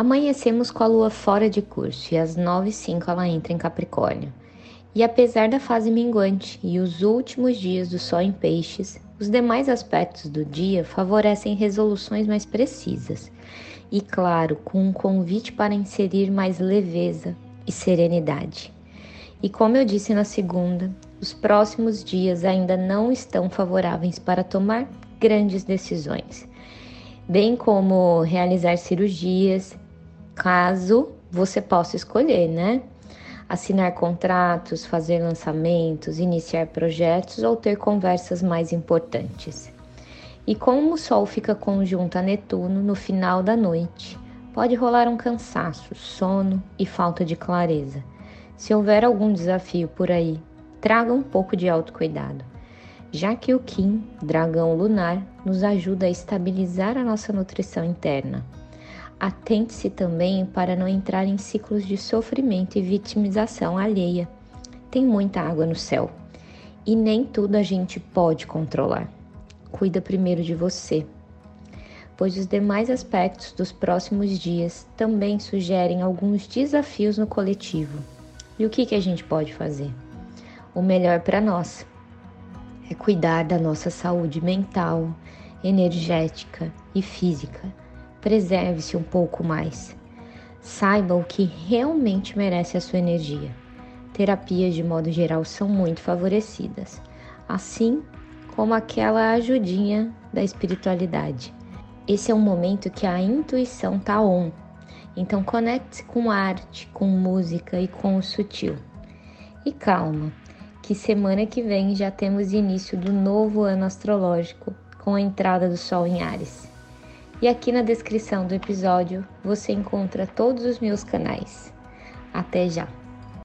Amanhecemos com a lua fora de curso e às 9 h 05 ela entra em Capricórnio. E apesar da fase minguante e os últimos dias do Sol em Peixes, os demais aspectos do dia favorecem resoluções mais precisas e, claro, com um convite para inserir mais leveza e serenidade. E como eu disse na segunda, os próximos dias ainda não estão favoráveis para tomar grandes decisões, bem como realizar cirurgias, caso você possa escolher, né? Assinar contratos, fazer lançamentos, iniciar projetos ou ter conversas mais importantes. E como o Sol fica conjunto a Netuno no final da noite, pode rolar um cansaço, sono e falta de clareza. Se houver algum desafio por aí, traga um pouco de autocuidado, já que o Kim, dragão lunar, nos ajuda a estabilizar a nossa nutrição interna. Atente-se também para não entrar em ciclos de sofrimento e vitimização alheia. Tem muita água no céu e nem tudo a gente pode controlar. Cuida primeiro de você, pois os demais aspectos dos próximos dias também sugerem alguns desafios no coletivo. E o que, que a gente pode fazer? O melhor para nós é cuidar da nossa saúde mental, energética e física preserve-se um pouco mais. Saiba o que realmente merece a sua energia. Terapias, de modo geral, são muito favorecidas, assim como aquela ajudinha da espiritualidade. Esse é um momento que a intuição tá on. Então conecte-se com arte, com música e com o sutil. E calma, que semana que vem já temos início do novo ano astrológico com a entrada do Sol em Ares. E aqui na descrição do episódio você encontra todos os meus canais. Até já!